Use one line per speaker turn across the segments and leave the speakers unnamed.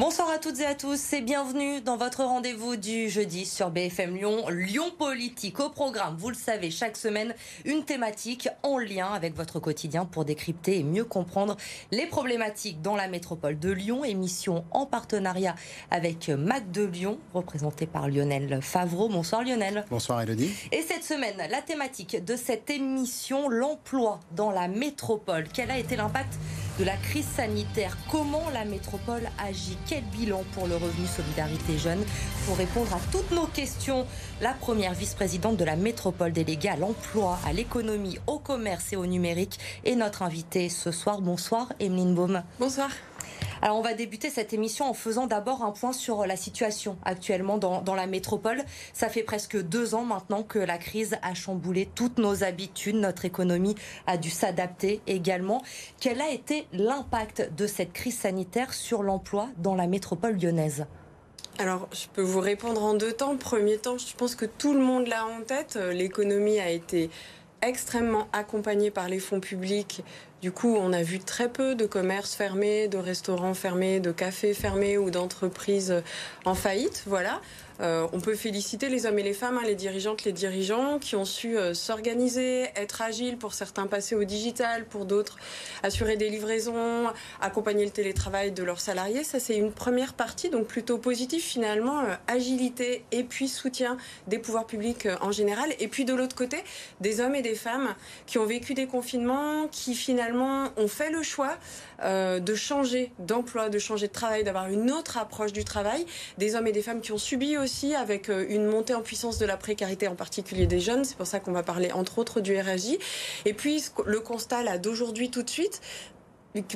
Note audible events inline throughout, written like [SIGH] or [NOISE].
Bonsoir à toutes et à tous et bienvenue dans votre rendez-vous du jeudi sur BFM Lyon. Lyon Politique au programme, vous le savez, chaque semaine, une thématique en lien avec votre quotidien pour décrypter et mieux comprendre les problématiques dans la métropole de Lyon. Émission en partenariat avec Mac de Lyon, représenté par Lionel Favreau. Bonsoir Lionel.
Bonsoir Elodie.
Et cette semaine, la thématique de cette émission, l'emploi dans la métropole. Quel a été l'impact de la crise sanitaire. Comment la métropole agit? Quel bilan pour le revenu solidarité jeune Pour répondre à toutes nos questions, la première vice-présidente de la métropole déléguée à l'emploi, à l'économie, au commerce et au numérique est notre invitée ce soir. Bonsoir Emeline Baum.
Bonsoir.
Alors on va débuter cette émission en faisant d'abord un point sur la situation actuellement dans, la métropole. Ça fait presque deux ans maintenant que la crise a chamboulé toutes nos habitudes, notre économie a dû s'adapter également. Quel a été l'impact de cette crise sanitaire sur l'emploi dans la métropole lyonnaise?
Alors, je peux vous répondre en deux temps. Premier temps, je pense que tout le monde l'a en tête. L'économie a été extrêmement accompagnée par les fonds publics du coup, on a vu très peu de commerces fermés, de restaurants fermés, de cafés fermés ou d'entreprises en faillite. Voilà. Euh, on peut féliciter les hommes et les femmes, hein, les dirigeantes, les dirigeants, qui ont su euh, s'organiser, être agiles, pour certains passer au digital, pour d'autres assurer des livraisons, accompagner le télétravail de leurs salariés. Ça, c'est une première partie, donc plutôt positive finalement, euh, agilité et puis soutien des pouvoirs publics en général. Et puis de l'autre côté, des hommes et des femmes qui ont vécu des confinements, qui finalement ont fait le choix de changer d'emploi, de changer de travail, d'avoir une autre approche du travail. Des hommes et des femmes qui ont subi aussi avec euh, une montée en puissance de la précarité, en particulier des jeunes. C'est pour ça qu'on va parler entre autres du RSJ. Et puis le constat là d'aujourd'hui tout de suite,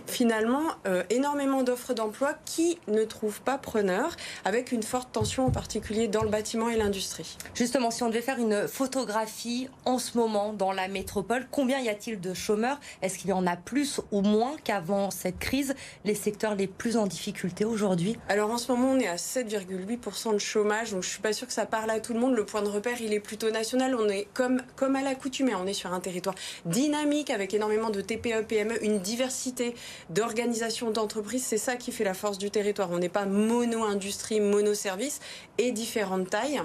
finalement euh, énormément d'offres d'emploi qui ne trouvent pas preneur, avec une forte tension en particulier dans le bâtiment et l'industrie.
Justement, si on devait faire une photographie en ce moment dans la métropole, combien y a-t-il de chômeurs? Est-ce qu'il y en a plus ou moins qu'avant cette crise? Les secteurs les plus en difficulté aujourd'hui?
Alors en ce moment, on est à 7,8% de chômage, donc je suis pas sûre que ça parle à tout le monde. Le point de repère, il est plutôt national. On est comme, comme à l'accoutumée, on est sur un territoire dynamique avec énormément de TPE, PME, une diversité d'organisation d'entreprise, c'est ça qui fait la force du territoire. On n'est pas mono-industrie, mono-service et différentes tailles.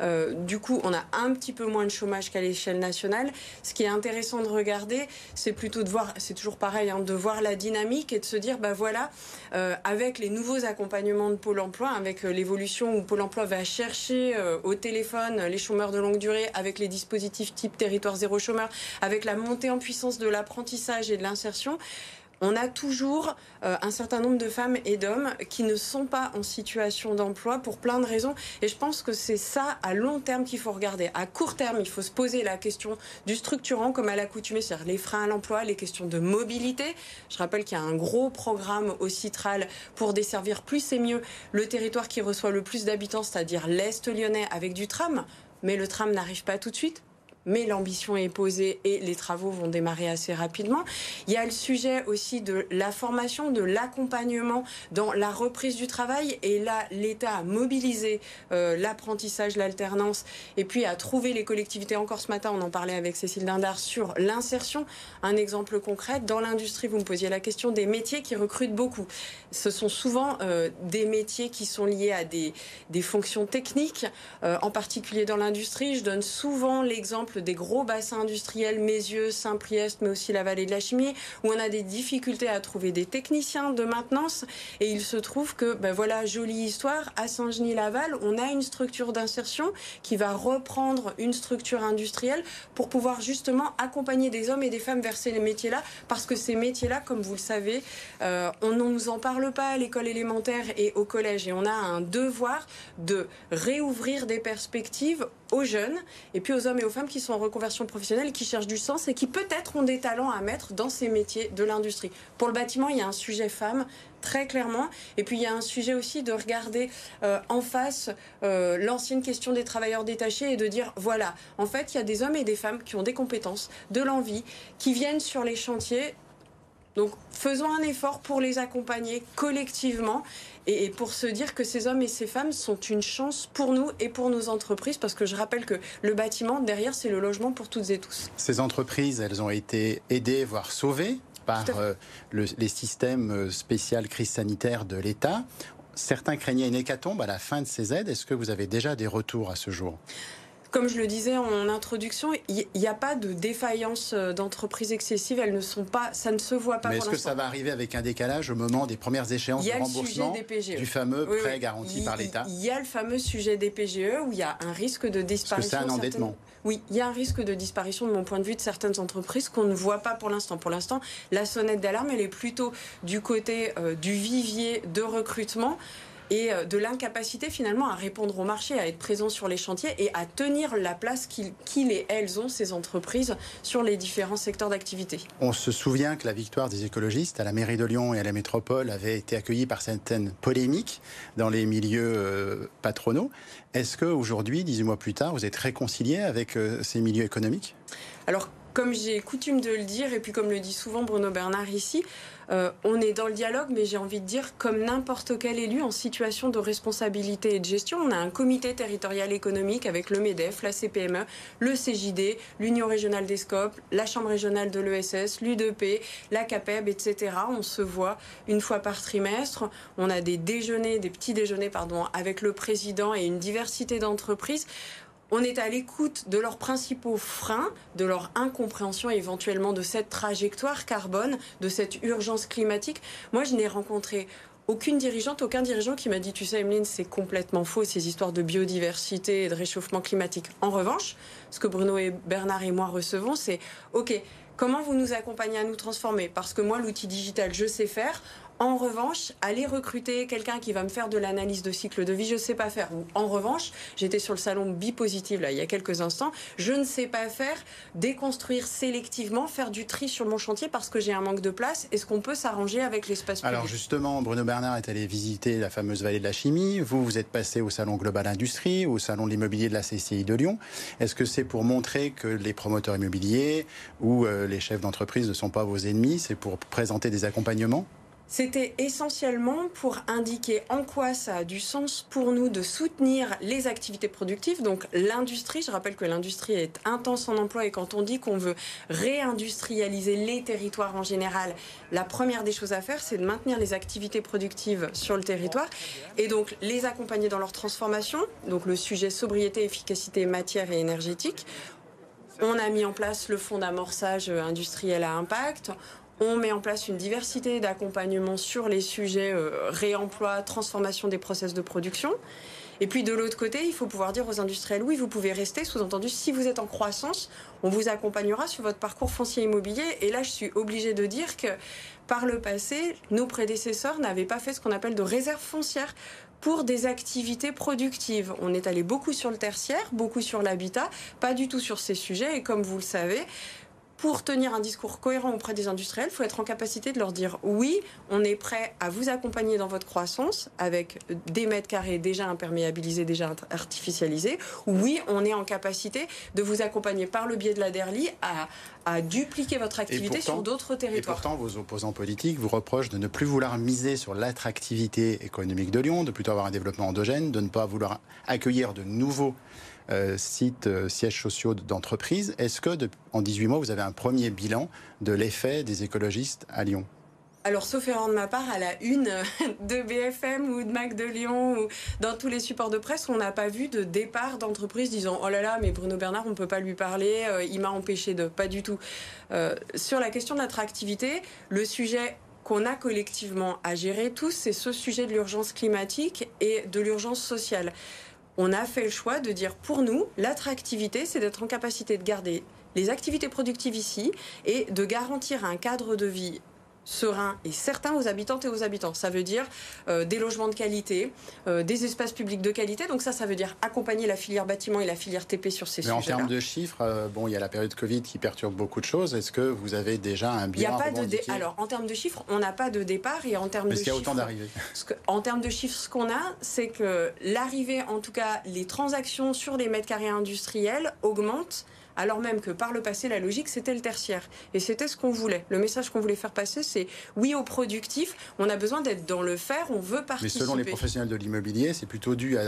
Euh, du coup, on a un petit peu moins de chômage qu'à l'échelle nationale. Ce qui est intéressant de regarder, c'est plutôt de voir, c'est toujours pareil, hein, de voir la dynamique et de se dire, bah voilà, euh, avec les nouveaux accompagnements de Pôle Emploi, avec euh, l'évolution où Pôle Emploi va chercher au téléphone les chômeurs de longue durée, avec les dispositifs type territoire zéro chômeur, avec la montée en puissance de l'apprentissage et de l'insertion, on a toujours euh, un certain nombre de femmes et d'hommes qui ne sont pas en situation d'emploi pour plein de raisons. Et je pense que c'est ça à long terme qu'il faut regarder. À court terme, il faut se poser la question du structurant comme à l'accoutumée, c'est-à-dire les freins à l'emploi, les questions de mobilité. Je rappelle qu'il y a un gros programme au Citral pour desservir plus et mieux le territoire qui reçoit le plus d'habitants, c'est-à-dire l'Est lyonnais avec du tram. Mais le tram n'arrive pas tout de suite mais l'ambition est posée et les travaux vont démarrer assez rapidement. Il y a le sujet aussi de la formation, de l'accompagnement dans la reprise du travail. Et là, l'État a mobilisé euh, l'apprentissage, l'alternance, et puis a trouvé les collectivités. Encore ce matin, on en parlait avec Cécile Dindar sur l'insertion. Un exemple concret, dans l'industrie, vous me posiez la question des métiers qui recrutent beaucoup. Ce sont souvent euh, des métiers qui sont liés à des, fonctions techniques, euh, en particulier dans l'industrie. Je donne souvent l'exemple des gros bassins industriels, Mézieux, Saint-Priest, mais aussi la vallée de la Chimie, où on a des difficultés à trouver des techniciens de maintenance. Et il se trouve que, ben voilà, jolie histoire, à Saint-Genis-Laval, on a une structure d'insertion qui va reprendre une structure industrielle pour pouvoir justement accompagner des hommes et des femmes vers ces métiers-là, parce que ces métiers-là, comme vous le savez, euh, on ne nous en parle pas à l'école élémentaire et au collège. Et on a un devoir de réouvrir des perspectives aux jeunes et puis aux hommes et aux femmes qui sont en reconversion professionnelle, qui cherchent du sens et qui peut-être ont des talents à mettre dans ces métiers de l'industrie. Pour le bâtiment, il y a un sujet femme très clairement. Et puis il y a un sujet aussi de regarder euh, en face euh, l'ancienne question des travailleurs détachés et de dire voilà, en fait, il y a des hommes et des femmes qui ont des compétences, de l'envie, qui viennent sur les chantiers donc faisons un effort pour les accompagner collectivement et pour se dire que ces hommes et ces femmes sont une chance pour nous et pour nos entreprises, parce que je rappelle que le bâtiment, derrière, c'est le logement pour toutes et tous.
Ces entreprises, elles ont été aidées, voire sauvées par euh, les systèmes euh, spéciaux crise sanitaire de l'État. certains craignaient une hécatombe à la fin de ces aides. Est-ce que vous avez déjà des retours à ce jour?
Comme je le disais en introduction, il n'y a pas de défaillance euh, d'entreprises excessives. Elles ne sont pas, ça ne se voit pas.
Mais est-ce que ça va arriver avec un décalage au moment des premières échéances de remboursement
e.
du fameux prêt garanti par l'État?
Il y a le fameux sujet des PGE où il y a un risque de disparition.
Parce que c'est un endettement.
Oui, il y a un risque de disparition de mon point de vue de certaines entreprises qu'on ne voit pas pour l'instant. Pour l'instant, la sonnette d'alarme, elle est plutôt du côté euh, du vivier de recrutement et euh, de l'incapacité finalement à répondre au marché, à être présent sur les chantiers et à tenir la place qu'ils et elles ont, ces entreprises, sur les différents secteurs d'activité.
On se souvient que la victoire des écologistes à la mairie de Lyon et à la métropole avait été accueillie par certaines polémiques dans les milieux euh, patronaux. Est-ce qu'aujourd'hui, 18 mois plus tard, vous êtes réconcilié avec euh, ces milieux économiques?
Alors, comme j'ai coutume de le dire, et puis comme le dit souvent Bruno Bernard ici, euh, on est dans le dialogue, mais j'ai envie de dire, comme n'importe quel élu en situation de responsabilité et de gestion, on a un comité territorial économique avec le MEDEF, la CPME, le CJD, l'Union régionale des scopes, la Chambre régionale de l'ESS, l'UDP, la CAPEB, etc. On se voit une fois par trimestre. On a des déjeuners, des petits déjeuners, pardon, avec le président et une diversité d'entreprises on est à l'écoute de leurs principaux freins, de leur incompréhension éventuellement de cette trajectoire carbone, de cette urgence climatique. Moi, je n'ai rencontré aucune dirigeante, aucun dirigeant qui m'a dit, tu sais, Emeline, c'est complètement faux, ces histoires de biodiversité et de réchauffement climatique. En revanche, ce que Bruno et Bernard et moi recevons, c'est, OK, comment vous nous accompagnez à nous transformer? Parce que moi, l'outil digital, je sais faire. En revanche, aller recruter quelqu'un qui va me faire de l'analyse de cycle de vie, je ne sais pas faire. Ou en revanche, j'étais sur le salon Bipositive là il y a quelques instants, je ne sais pas faire déconstruire sélectivement, faire du tri sur mon chantier parce que j'ai un manque de place. Est-ce qu'on peut s'arranger avec l'espace public?
Alors justement, Bruno Bernard est allé visiter la fameuse vallée de la chimie. Vous, vous êtes passé au salon Global Industrie, au salon de l'immobilier de la CCI de Lyon. Est-ce que c'est pour montrer que les promoteurs immobiliers ou euh, les chefs d'entreprise ne sont pas vos ennemis? C'est pour présenter des accompagnements?
C'était essentiellement pour indiquer en quoi ça a du sens pour nous de soutenir les activités productives, donc l'industrie. Je rappelle que l'industrie est intense en emploi et quand on dit qu'on veut réindustrialiser les territoires en général, la première des choses à faire, c'est de maintenir les activités productives sur le territoire et donc les accompagner dans leur transformation. Donc le sujet sobriété, efficacité matière et énergétique. On a mis en place le fonds d'amorçage industriel à impact. On met en place une diversité d'accompagnements sur les sujets euh, réemploi, transformation des process de production. Et puis de l'autre côté, il faut pouvoir dire aux industriels, oui, vous pouvez rester, sous-entendu, si vous êtes en croissance, on vous accompagnera sur votre parcours foncier immobilier. Et là, je suis obligée de dire que par le passé, nos prédécesseurs n'avaient pas fait ce qu'on appelle de réserve foncière pour des activités productives. On est allé beaucoup sur le tertiaire, beaucoup sur l'habitat, pas du tout sur ces sujets. Et comme vous le savez, pour tenir un discours cohérent auprès des industriels, il faut être en capacité de leur dire oui, on est prêt à vous accompagner dans votre croissance avec des mètres carrés déjà imperméabilisés, déjà artificialisés. Oui, on est en capacité de vous accompagner par le biais de la DERLI à, à dupliquer votre activité sur d'autres territoires.
Et pourtant, vos opposants politiques vous reprochent de ne plus vouloir miser sur l'attractivité économique de Lyon, de plutôt avoir un développement endogène, de ne pas vouloir accueillir de nouveaux sites, euh, sièges sociaux d'entreprises. Est-ce que, en 18 mois, vous avez un premier bilan de l'effet des écologistes à Lyon?
Alors, sauf erreur de ma part, à la une [LAUGHS] de BFM ou de Mac de Lyon ou dans tous les supports de presse, on n'a pas vu de départ d'entreprise disant Oh là là, mais Bruno Bernard, on ne peut pas lui parler, euh, il m'a empêché de. Pas du tout. sur la question de l'attractivité, le sujet qu'on a collectivement à gérer tous, c'est ce sujet de l'urgence climatique et de l'urgence sociale on a fait le choix de dire pour nous, l'attractivité, c'est d'être en capacité de garder les activités productives ici et de garantir un cadre de vie serein et certain aux habitantes et aux habitants. Ça veut dire euh, des logements de qualité, euh, des espaces publics de qualité. Donc ça, ça veut dire accompagner la filière bâtiment et la filière TP sur ces
sujets. Mais en termes de chiffres, euh, bon, il y a la période Covid qui perturbe beaucoup de choses. Est-ce que vous avez déjà un bilan
Il y a pas de Alors, en termes de chiffres, on n'a pas de départ et en termes de
qu'il y a autant d'arrivées.
En termes de chiffres, ce qu'on a, c'est que l'arrivée, en tout cas, les transactions sur les mètres carrés industriels augmentent alors même que par le passé, la logique, c'était le tertiaire. Et c'était ce qu'on voulait. Le message qu'on voulait faire passer, c'est oui au productif, on a besoin d'être dans le faire, on veut participer.
Mais selon les professionnels de l'immobilier, c'est plutôt dû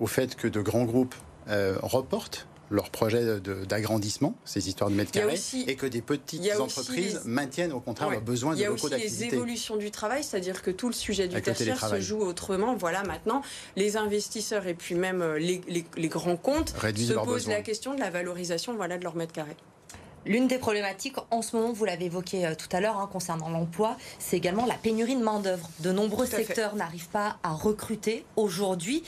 au fait que de grands groupes euh, reportent leur projet d'agrandissement, ces histoires de mètres carrés, et que des petites entreprises maintiennent au contraire leurs besoins de locaux d'activité.
Il y a aussi les évolutions du travail, c'est-à-dire que tout le sujet du tertiaire se joue autrement. Voilà, maintenant, les investisseurs et puis même euh, les, les, grands comptes se posent la question de la valorisation voilà, de leurs mètres carrés.
L'une des problématiques en ce moment, vous l'avez évoqué euh, tout à l'heure, hein, concernant l'emploi, c'est également la pénurie de main-d'œuvre. De nombreux secteurs n'arrivent pas à recruter aujourd'hui.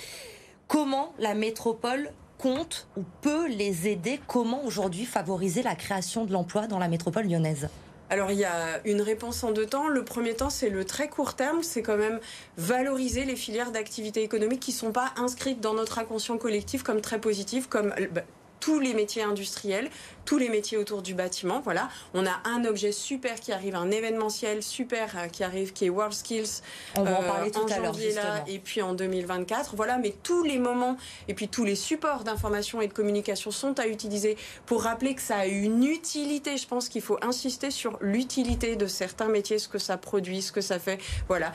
Comment la métropole compte ou peut les aider? Comment aujourd'hui favoriser la création de l'emploi dans la métropole lyonnaise?
Alors il y a une réponse en deux temps. Le premier temps, c'est le très court terme, c'est quand même valoriser les filières d'activité économique qui ne sont pas inscrites dans notre inconscient collectif comme très positives, comme bah, tous les métiers industriels, tous les métiers autour du bâtiment. Voilà, on a un objet super qui arrive, un événementiel super euh, qui arrive, qui est World Skills.
On va en euh, parler tout à l'heure.
Et puis en 2024. Voilà, mais tous les moments et puis tous les supports d'information et de communication sont à utiliser pour rappeler que ça a une utilité. Je pense qu'il faut insister sur l'utilité de certains métiers, ce que ça produit, ce que ça fait. Voilà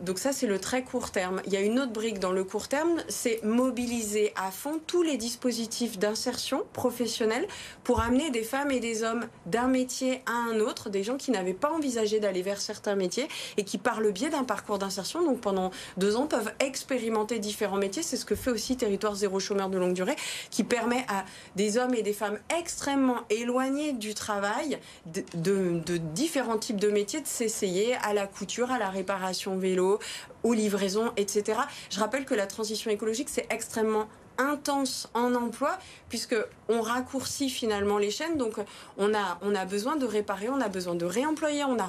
donc ça, c'est le très court terme. Il y a une autre brique dans le court terme, c'est mobiliser à fond tous les dispositifs d'insertion professionnelle pour amener des femmes et des hommes d'un métier à un autre, des gens qui n'avaient pas envisagé d'aller vers certains métiers et qui, par le biais d'un parcours d'insertion, donc pendant deux ans, peuvent expérimenter différents métiers. C'est ce que fait aussi Territoire Zéro Chômeur de longue durée, qui permet à des hommes et des femmes extrêmement éloignés du travail, de, différents types de métiers, de s'essayer à la couture, à la réparation vélo, aux livraisons, etc. Je rappelle que la transition écologique, c'est extrêmement intense en emploi puisque on raccourcit finalement les chaînes donc on a on a besoin de réparer on a besoin de réemployer on a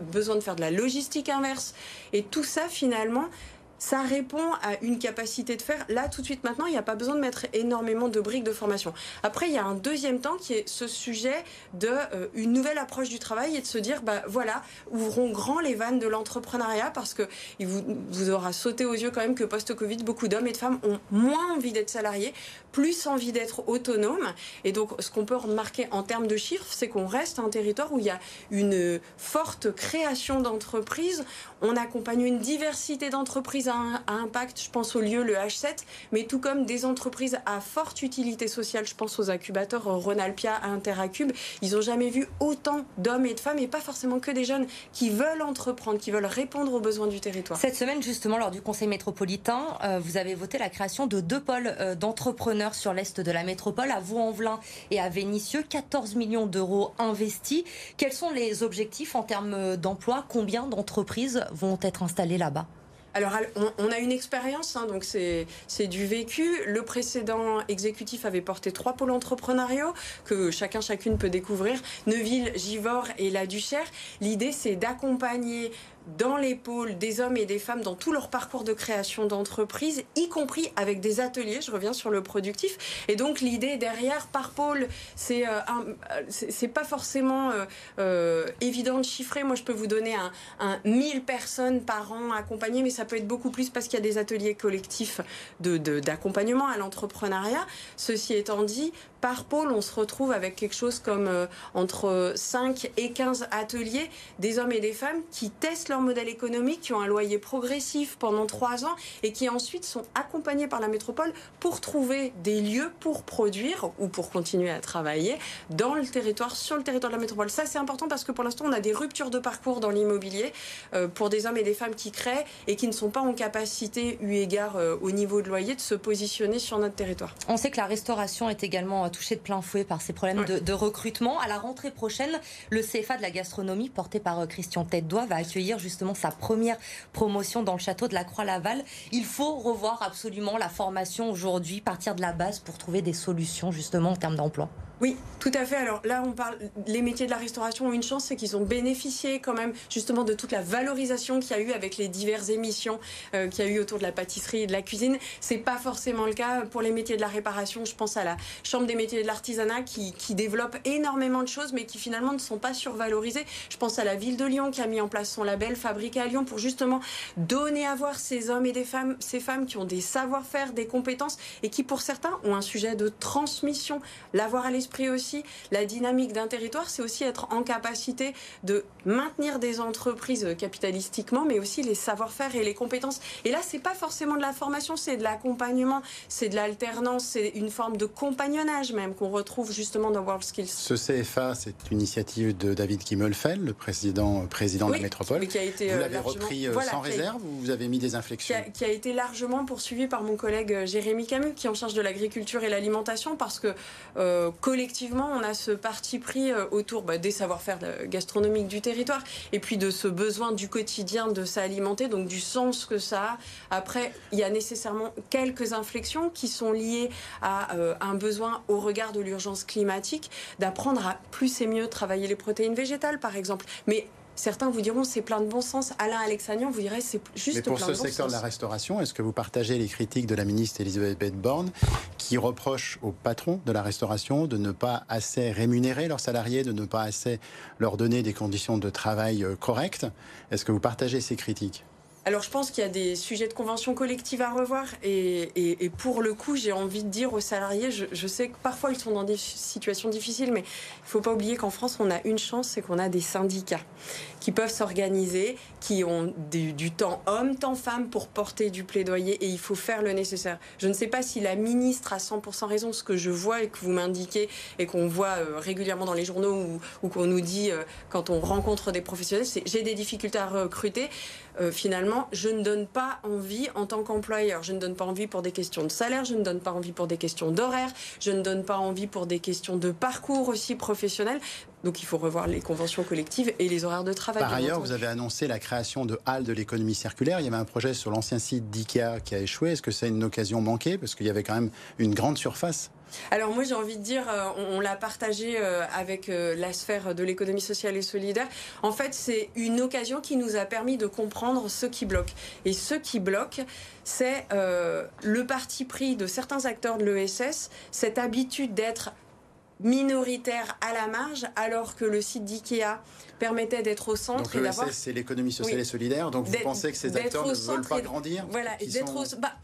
besoin de faire de la logistique inverse et tout ça finalement ça répond à une capacité de faire. Là, tout de suite, maintenant, il n'y a pas besoin de mettre énormément de briques de formation. Après, il y a un deuxième temps qui est ce sujet de euh, une nouvelle approche du travail et de se dire, bah voilà, ouvrons grand les vannes de l'entrepreneuriat parce que il vous, vous aura sauté aux yeux quand même que post-Covid, beaucoup d'hommes et de femmes ont moins envie d'être salariés, plus envie d'être autonomes. Et donc, ce qu'on peut remarquer en termes de chiffres, c'est qu'on reste un territoire où il y a une forte création d'entreprises. On accompagne une diversité d'entreprises à, impact, je pense au lieu, le H7, mais tout comme des entreprises à forte utilité sociale, je pense aux incubateurs Ronalpia, Interacube, ils n'ont jamais vu autant d'hommes et de femmes, et pas forcément que des jeunes, qui veulent entreprendre, qui veulent répondre aux besoins du territoire.
Cette semaine, justement, lors du Conseil métropolitain, euh, vous avez voté la création de deux pôles euh, d'entrepreneurs sur l'est de la métropole, à Vaux-en-Velin et à Vénissieux, 14 millions d'euros investis. Quels sont les objectifs en termes d'emploi? Combien d'entreprises vont être installées là-bas?
Alors, on, a une expérience, hein, donc c'est du vécu. Le précédent exécutif avait porté trois pôles entrepreneuriaux que chacun, chacune peut découvrir Neuville, Givors et La Duchère. L'idée, c'est d'accompagner dans pôles des hommes et des femmes dans tout leur parcours de création d'entreprise, y compris avec des ateliers. Je reviens sur le productif. Et donc l'idée derrière par pôle, c'est euh, c'est pas forcément euh, euh, évident de chiffrer. Moi, je peux vous donner un, un 1000 personnes par an accompagnées, mais ça peut être beaucoup plus parce qu'il y a des ateliers collectifs d'accompagnement de, à l'entrepreneuriat. Ceci étant dit, par pôle, on se retrouve avec quelque chose comme euh, entre 5 et 15 ateliers, des hommes et des femmes qui testent leur modèle économique, qui ont un loyer progressif pendant 3 ans et qui ensuite sont accompagnés par la métropole pour trouver des lieux pour produire ou pour continuer à travailler dans le territoire, sur le territoire de la métropole. Ça, c'est important parce que pour l'instant, on a des ruptures de parcours dans l'immobilier euh, pour des hommes et des femmes qui créent et qui ne sont pas en capacité, eu égard euh, au niveau de loyer, de se positionner sur notre territoire.
On sait que la restauration est également touché de plein fouet par ces problèmes de, recrutement. À la rentrée prochaine, le CFA de la gastronomie, porté par euh, Christian Tête-Doigt, va accueillir justement sa première promotion dans le château de la Croix-Laval. Il faut revoir absolument la formation aujourd'hui, partir de la base pour trouver des solutions justement en termes d'emploi.
Oui, tout à fait. Alors là, on parle. Les métiers de la restauration ont une chance, c'est qu'ils ont bénéficié quand même justement de toute la valorisation qu'il y a eu avec les diverses émissions euh, qu'il y a eu autour de la pâtisserie et de la cuisine. C'est pas forcément le cas pour les métiers de la réparation. Je pense à la Chambre des métiers de l'artisanat qui, qui développe énormément de choses, mais qui finalement ne sont pas survalorisées. Je pense à la ville de Lyon qui a mis en place son label Fabriqué à Lyon pour justement donner à voir ces hommes et des femmes, ces femmes qui ont des savoir-faire, des compétences et qui pour certains ont un sujet de transmission, l'avoir à l'esprit l'esprit aussi, la dynamique d'un territoire, c'est aussi être en capacité de maintenir des entreprises capitalistiquement, mais aussi les savoir-faire et les compétences. Et là, c'est pas forcément de la formation, c'est de l'accompagnement, c'est de l'alternance, c'est une forme de compagnonnage même qu'on retrouve justement dans World Skills.
Ce CFA, c'est une initiative de David Kimmelfeld, le président, président de la métropole.
Qui a été
vous l'avez repris sans réserve ou vous avez mis des inflexions
qui a, été largement poursuivi par mon collègue Jérémy Camus, qui est en charge de l'agriculture et l'alimentation, parce que euh, collectivement, on a ce parti pris euh, autour bah, des savoir-faire gastronomiques du territoire et puis de ce besoin du quotidien de s'alimenter, donc du sens que ça a. Après, il y a nécessairement quelques inflexions qui sont liées à euh, un besoin au regard de l'urgence climatique d'apprendre à plus et mieux travailler les protéines végétales, par exemple. Mais Certains vous diront c'est plein de bon sens. Alain Alexandrian vous dirait c'est juste
plein de bon
sens.
pour ce secteur de la restauration, est-ce que vous partagez les critiques de la ministre Elisabeth Borne qui reproche aux patrons de la restauration de ne pas assez rémunérer leurs salariés, de ne pas assez leur donner des conditions de travail euh, correctes? Est-ce que vous partagez ces critiques?
Alors je pense qu'il y a des sujets de convention collective à revoir et, pour le coup j'ai envie de dire aux salariés, je, sais que parfois ils sont dans des situations difficiles mais il ne faut pas oublier qu'en France on a une chance, c'est qu'on a des syndicats qui peuvent s'organiser, qui ont du, temps homme, temps femme pour porter du plaidoyer et il faut faire le nécessaire. Je ne sais pas si la ministre a 100% raison, ce que je vois et que vous m'indiquez et qu'on voit euh, régulièrement dans les journaux ou, qu'on nous dit euh, quand on rencontre des professionnels, c'est j'ai des difficultés à recruter. Euh, finalement, je ne donne pas envie en tant qu'employeur. Je ne donne pas envie pour des questions de salaire, je ne donne pas envie pour des questions d'horaire, je ne donne pas envie pour des questions de parcours aussi professionnel. Donc il faut revoir les conventions collectives et les horaires de travail.
Par ailleurs, vous avez annoncé la création de halles de l'économie circulaire. Il y avait un projet sur l'ancien site d'IKEA qui a échoué. Est-ce que c'est une occasion manquée? Parce qu'il y avait quand même une grande surface
alors moi j'ai envie de dire, euh, on, l'a partagé euh, avec euh, la sphère de l'économie sociale et solidaire. En fait c'est une occasion qui nous a permis de comprendre ce qui bloque. Et ce qui bloque, c'est le parti pris de certains acteurs de l'ESS, cette habitude d'être minoritaire à la marge, alors que le site d'IKEA permettait d'être au centre.
Donc l'ESS, c'est l'économie sociale et solidaire. Donc vous pensez que ces acteurs ne veulent pas grandir
Voilà, d'être au... Bah,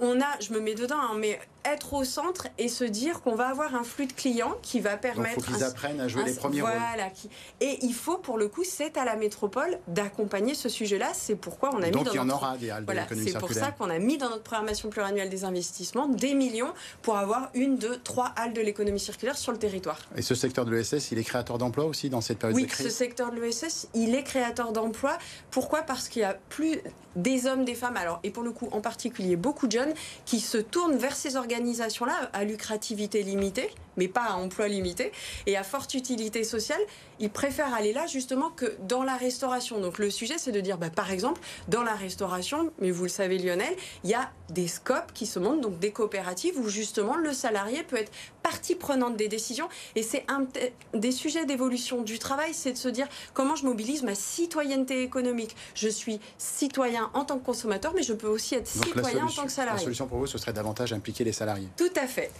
on a, je me mets dedans, hein, mais être au centre et se dire qu'on va avoir un flux de clients qui va permettre.
Faut qu'ils apprennent à jouer les premiers
rôles.
Qui,
et il faut, pour le coup, c'est à la métropole d'accompagner ce sujet-là. C'est pourquoi on a
Donc
mis dans
il y
en
aura des halles
voilà, C'est pour ça qu'on a mis dans notre programmation pluriannuelle des investissements des millions pour avoir une, deux, trois halles de l'économie circulaire sur le territoire.
Et ce secteur de l'ESS, il est créateur d'emplois aussi dans cette période
oui,
de crise
Oui, ce secteur de l'ESS, il est créateur d'emplois. Pourquoi? Parce qu'il y a plus des hommes, des femmes, alors, et pour le coup en particulier beaucoup de jeunes, qui se tournent vers ces organisations-là à lucrativité limitée, mais pas à emploi limité, et à forte utilité sociale, ils préfèrent aller là justement que dans la restauration. Donc le sujet, c'est de dire, bah, par exemple, dans la restauration, mais vous le savez Lionel, il y a des scopes qui se montent, donc des coopératives où justement le salarié peut être partie prenante des décisions. Et c'est un des sujets d'évolution du travail, c'est de se dire comment je mobilise ma citoyenneté économique. Je suis citoyen en tant que consommateur, mais je peux aussi être citoyen en tant que salarié.
La solution pour vous, ce serait davantage impliquer les salariés.
Tout à fait.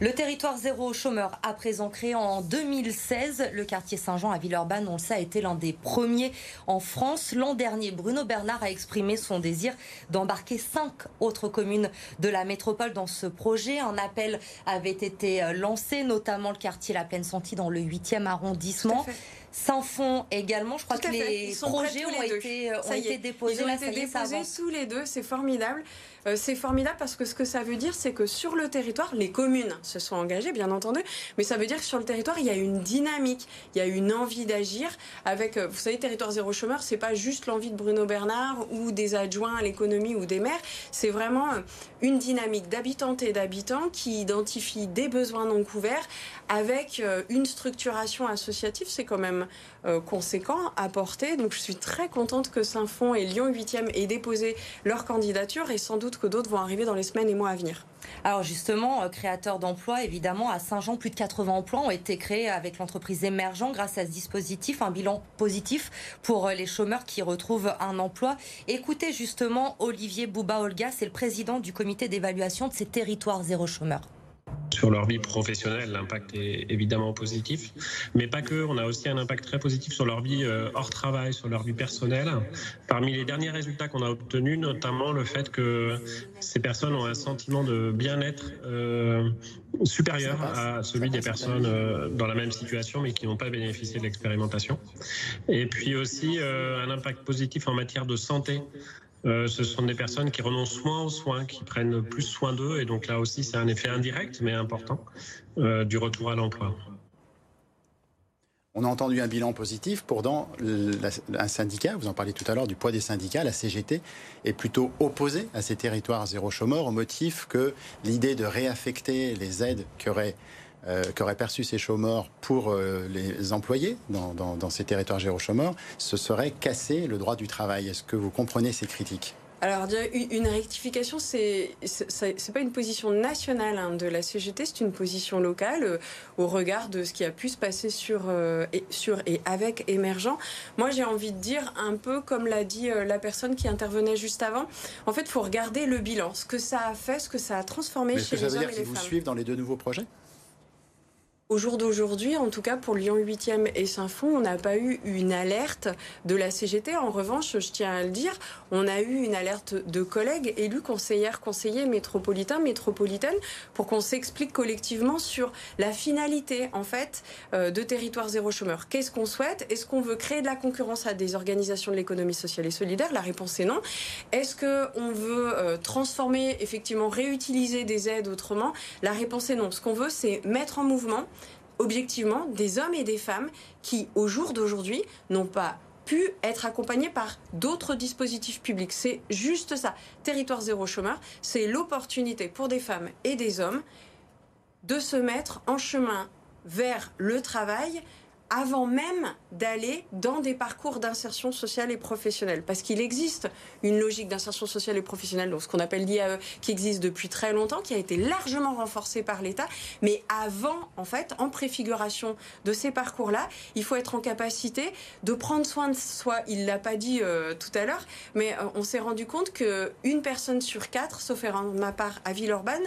Le territoire zéro chômeur, à présent créé en 2016, le quartier Saint-Jean à Villeurbanne, on le sait, a été l'un des premiers en France. L'an dernier, Bruno Bernard a exprimé son désir d'embarquer cinq autres communes de la métropole dans ce projet. Un appel avait été lancé, notamment le quartier La Plaine Santi dans le 8e arrondissement. Sans fond également. Je crois que les projets ont, été, ont été, déposés.
Ils ont été déposés tous les deux. C'est formidable. Euh, c'est formidable parce que ce que ça veut dire, c'est que sur le territoire, les communes se sont engagées, bien entendu, mais ça veut dire que sur le territoire, il y a une dynamique, il y a une envie d'agir. Avec, euh, vous savez, territoire zéro chômeur, c'est pas juste l'envie de Bruno Bernard ou des adjoints à l'économie ou des maires, c'est vraiment euh, une dynamique d'habitantes et d'habitants qui identifient des besoins non couverts avec une structuration associative. C'est quand même conséquents à porter. Donc je suis très contente que Saint-Fond et Lyon 8e aient déposé leur candidature et sans doute que d'autres vont arriver dans les semaines et mois à venir.
Alors justement, euh, créateur d'emplois, évidemment, à Saint-Jean, plus de 80 emplois ont été créés avec l'entreprise Émergent grâce à ce dispositif, un bilan positif pour euh, les chômeurs qui retrouvent un emploi. Écoutez justement Olivier Bouba-Olga, c'est le président du comité d'évaluation de ces territoires zéro chômeur
sur leur vie professionnelle, l'impact est évidemment positif, mais pas que. On a aussi un impact très positif sur leur vie euh, hors travail, sur leur vie personnelle. Parmi les derniers résultats qu'on a obtenus, notamment le fait que ces personnes ont un sentiment de bien-être euh, supérieur à celui des personnes euh, dans la même situation, mais qui n'ont pas bénéficié de l'expérimentation. Et puis aussi un impact positif en matière de santé. Euh, ce sont des personnes qui renoncent moins aux soins, qui prennent plus soin d'eux. Et donc là aussi, c'est un effet indirect, mais important, euh, du retour à l'emploi.
On a entendu un bilan positif. Pourtant, un syndicat, vous en parliez tout à l'heure du poids des syndicats, la CGT, est plutôt opposé à ces territoires zéro chômeur au motif que l'idée de réaffecter les aides qu'auraient euh, qu'auraient perçu ces chômeurs pour euh, les employés dans, ces territoires géro-chômeurs, ce serait casser le droit du travail. Est-ce que vous comprenez ces critiques?
Alors, une rectification, c'est c'est pas une position nationale hein, de la CGT, c'est une position locale euh, au regard de ce qui a pu se passer sur, et, sur et avec émergent. Moi, j'ai envie de dire un peu comme l'a dit la personne qui intervenait juste avant. En fait, il faut regarder le bilan, ce que ça a fait, ce que ça a transformé chez les hommes et les femmes. Ça
veut dire qu'ils vous suivent dans les deux nouveaux projets?
Au jour d'aujourd'hui, en tout cas pour Lyon 8e et Saint-Fond, on n'a pas eu une alerte de la CGT. En revanche, je tiens à le dire, on a eu une alerte de collègues élus, conseillères, conseillers métropolitains, métropolitaines, pour qu'on s'explique collectivement sur la finalité, en fait, euh, de Territoire Zéro Chômeur. Qu'est-ce qu'on souhaite? Est-ce qu'on veut créer de la concurrence à des organisations de l'économie sociale et solidaire? La réponse est non. Est-ce qu'on veut euh, transformer, effectivement, réutiliser des aides autrement? La réponse est non. Ce qu'on veut, c'est mettre en mouvement objectivement des hommes et des femmes qui, au jour d'aujourd'hui, n'ont pas pu être accompagnés par d'autres dispositifs publics. C'est juste ça. Territoire zéro chômeur, c'est l'opportunité pour des femmes et des hommes de se mettre en chemin vers le travail avant même d'aller dans des parcours d'insertion sociale et professionnelle. Parce qu'il existe une logique d'insertion sociale et professionnelle, donc ce qu'on appelle l'IAE, qui existe depuis très longtemps, qui a été largement renforcée par l'État. Mais avant, en fait, en préfiguration de ces parcours-là, il faut être en capacité de prendre soin de soi. Il l'a pas dit euh, tout à l'heure, mais euh, on s'est rendu compte qu'une personne sur quatre, sauf erreur de ma part à Villeurbanne,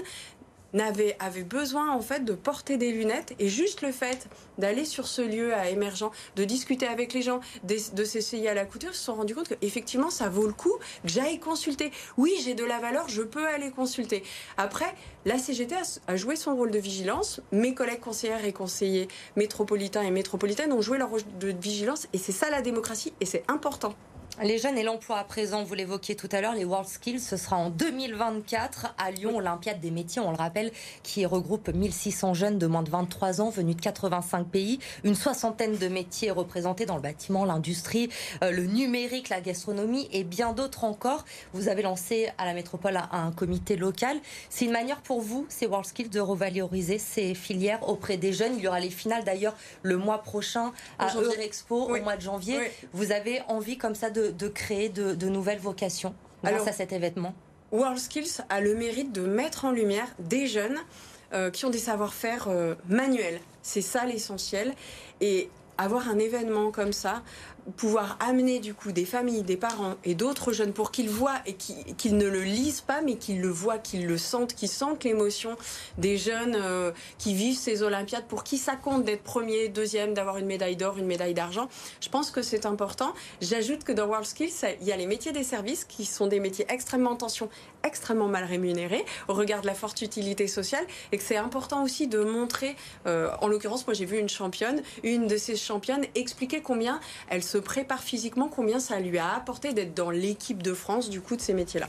n'avait avait besoin en fait de porter des lunettes et juste le fait d'aller sur ce lieu à émergent, de discuter avec les gens, de, s'essayer à la couture, se sont rendus compte qu'effectivement ça vaut le coup que j'aille consulter. Oui, j'ai de la valeur, je peux aller consulter. Après, la CGT a, joué son rôle de vigilance, mes collègues conseillères et conseillers métropolitains et métropolitaines ont joué leur rôle de vigilance et c'est ça la démocratie et c'est important.
Les jeunes et l'emploi à présent, vous l'évoquiez tout à l'heure, les World Skills, ce sera en 2024 à Lyon, Olympiade des métiers, on le rappelle, qui regroupe 1600 jeunes de moins de 23 ans venus de 85 pays, une soixantaine de métiers représentés dans le bâtiment, l'industrie, euh, le numérique, la gastronomie et bien d'autres encore. Vous avez lancé à la métropole un comité local. C'est une manière pour vous, ces World Skills, de revaloriser ces filières auprès des jeunes. Il y aura les finales d'ailleurs le mois prochain à Eurexpo au mois de janvier. Vous avez envie comme ça de de, créer de, nouvelles vocations grâce à cet événement
World Skills a le mérite de mettre en lumière des jeunes euh, qui ont des savoir-faire euh, manuels. C'est ça l'essentiel. Et avoir un événement comme ça pouvoir amener du coup des familles, des parents et d'autres jeunes pour qu'ils voient et qu'ils ne le lisent pas, mais qu'ils le voient, qu'ils le sentent, qu'ils sentent l'émotion des jeunes euh, qui vivent ces Olympiades, pour qui ça compte d'être premier, deuxième, d'avoir une médaille d'or, une médaille d'argent. Je pense que c'est important. J'ajoute que dans World Skills, il y a les métiers des services qui sont des métiers extrêmement en tension, extrêmement mal rémunérés au regard de la forte utilité sociale et que c'est important aussi de montrer, euh, en l'occurrence, moi j'ai vu une championne, une de ces championnes expliquer combien elle se prépare physiquement, combien ça lui a apporté d'être dans l'équipe de France du coup de ces métiers-là.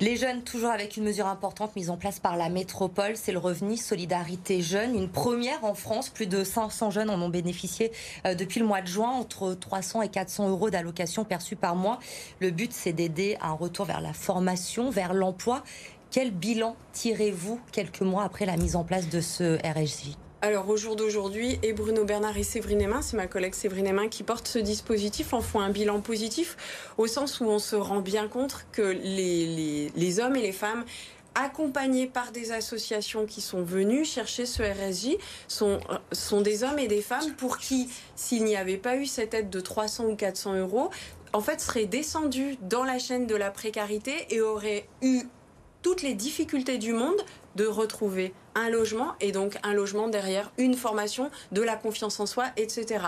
Les jeunes, toujours avec une mesure importante mise en place par la métropole, c'est le revenu solidarité jeune. Une première en France, plus de 500 jeunes en ont bénéficié euh, depuis le mois de juin, entre 300 et 400 euros d'allocation perçue par mois. Le but, c'est d'aider à un retour vers la formation, vers l'emploi. Quel bilan tirez-vous quelques mois après la mise en place de ce RSJ
alors au jour d'aujourd'hui, et Bruno Bernard et Séverine Emin, c'est ma collègue Séverine Emin qui porte ce dispositif, en font un bilan positif, au sens où on se rend bien compte que les, hommes et les femmes accompagnés par des associations qui sont venues chercher ce RSJ sont, sont des hommes et des femmes pour qui, s'il n'y avait pas eu cette aide de 300 ou 400 euros, en fait, seraient descendus dans la chaîne de la précarité et auraient eu toutes les difficultés du monde de retrouver un logement et donc un logement derrière une formation, de la confiance en soi, etc.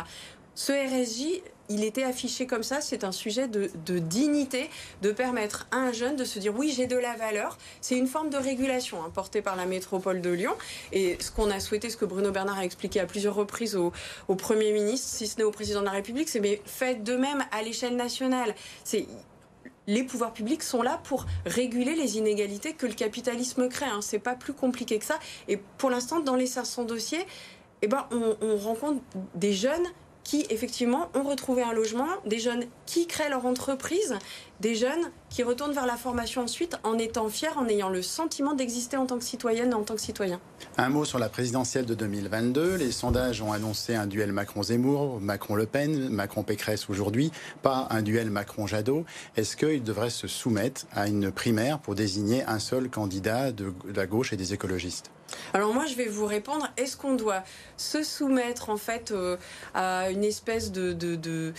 Ce RSJ, il était affiché comme ça, c'est un sujet de, dignité, de permettre à un jeune de se dire oui, j'ai de la valeur. C'est une forme de régulation hein, portée par la métropole de Lyon. Et ce qu'on a souhaité, ce que Bruno Bernard a expliqué à plusieurs reprises au, Premier ministre, si ce n'est au Président de la République, c'est mais faites de même à l'échelle nationale. Les pouvoirs publics sont là pour réguler les inégalités que le capitalisme crée. Hein. C'est pas plus compliqué que ça. Et pour l'instant, dans les 500 dossiers, eh ben, on rencontre des jeunes qui effectivement ont retrouvé un logement, des jeunes qui créent leur entreprise, des jeunes qui retournent vers la formation ensuite en étant fiers, en ayant le sentiment d'exister en tant que citoyenne et en tant que citoyen.
Un mot sur la présidentielle de 2022. Les sondages ont annoncé un duel Macron-Zemmour, Macron-Le Pen, Macron-Pécresse aujourd'hui, pas un duel Macron-Jadot. Est-ce qu'il devrait se soumettre à une primaire pour désigner un seul candidat de la gauche et des écologistes?
Alors moi, je vais vous répondre. Est-ce qu'on doit se soumettre en fait euh, à une espèce de,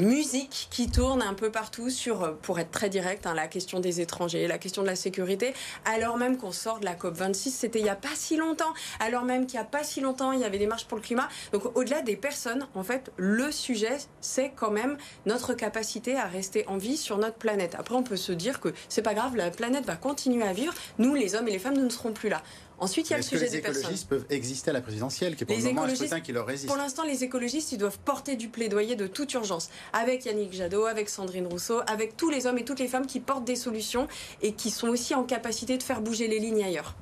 musique qui tourne un peu partout sur, pour être très direct, hein, la question des étrangers, la question de la sécurité, alors même qu'on sort de la COP 26, c'était il n'y a pas si longtemps, alors même qu'il n'y a pas si longtemps, il y avait des marches pour le climat. Donc au-delà des personnes, en fait, le sujet, c'est quand même notre capacité à rester en vie sur notre planète. Après, on peut se dire que c'est pas grave, la planète va continuer à vivre. Nous, les hommes et les femmes, nous ne serons plus là.
Ensuite, il y a le sujet des personnes. Les écologistes peuvent exister à la présidentielle, qui est pour le moment un qui leur résiste.
Pour l'instant, les écologistes, ils doivent porter du plaidoyer de toute urgence, avec Yannick Jadot, avec Sandrine Rousseau, avec tous les hommes et toutes les femmes qui portent des solutions et qui sont aussi en capacité de faire bouger les lignes ailleurs.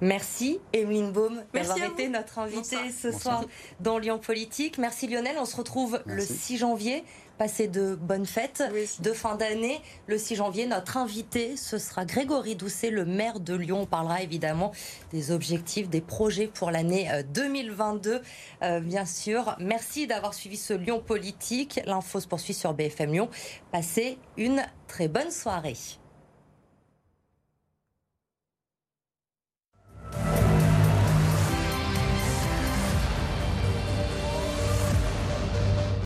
Merci Emeline Baum d'avoir été notre invitée ce soir dans Lyon Politique. Merci Lionel, on se retrouve le 6 janvier Passez de bonnes fêtes de fin d'année. Le 6 janvier, notre invité, ce sera Grégory Doucet, le maire de Lyon. On parlera évidemment des objectifs, des projets pour l'année 2022, euh, euh, bien sûr. Merci d'avoir suivi ce Lyon politique. L'info se poursuit sur BFM Lyon. Passez une très bonne soirée.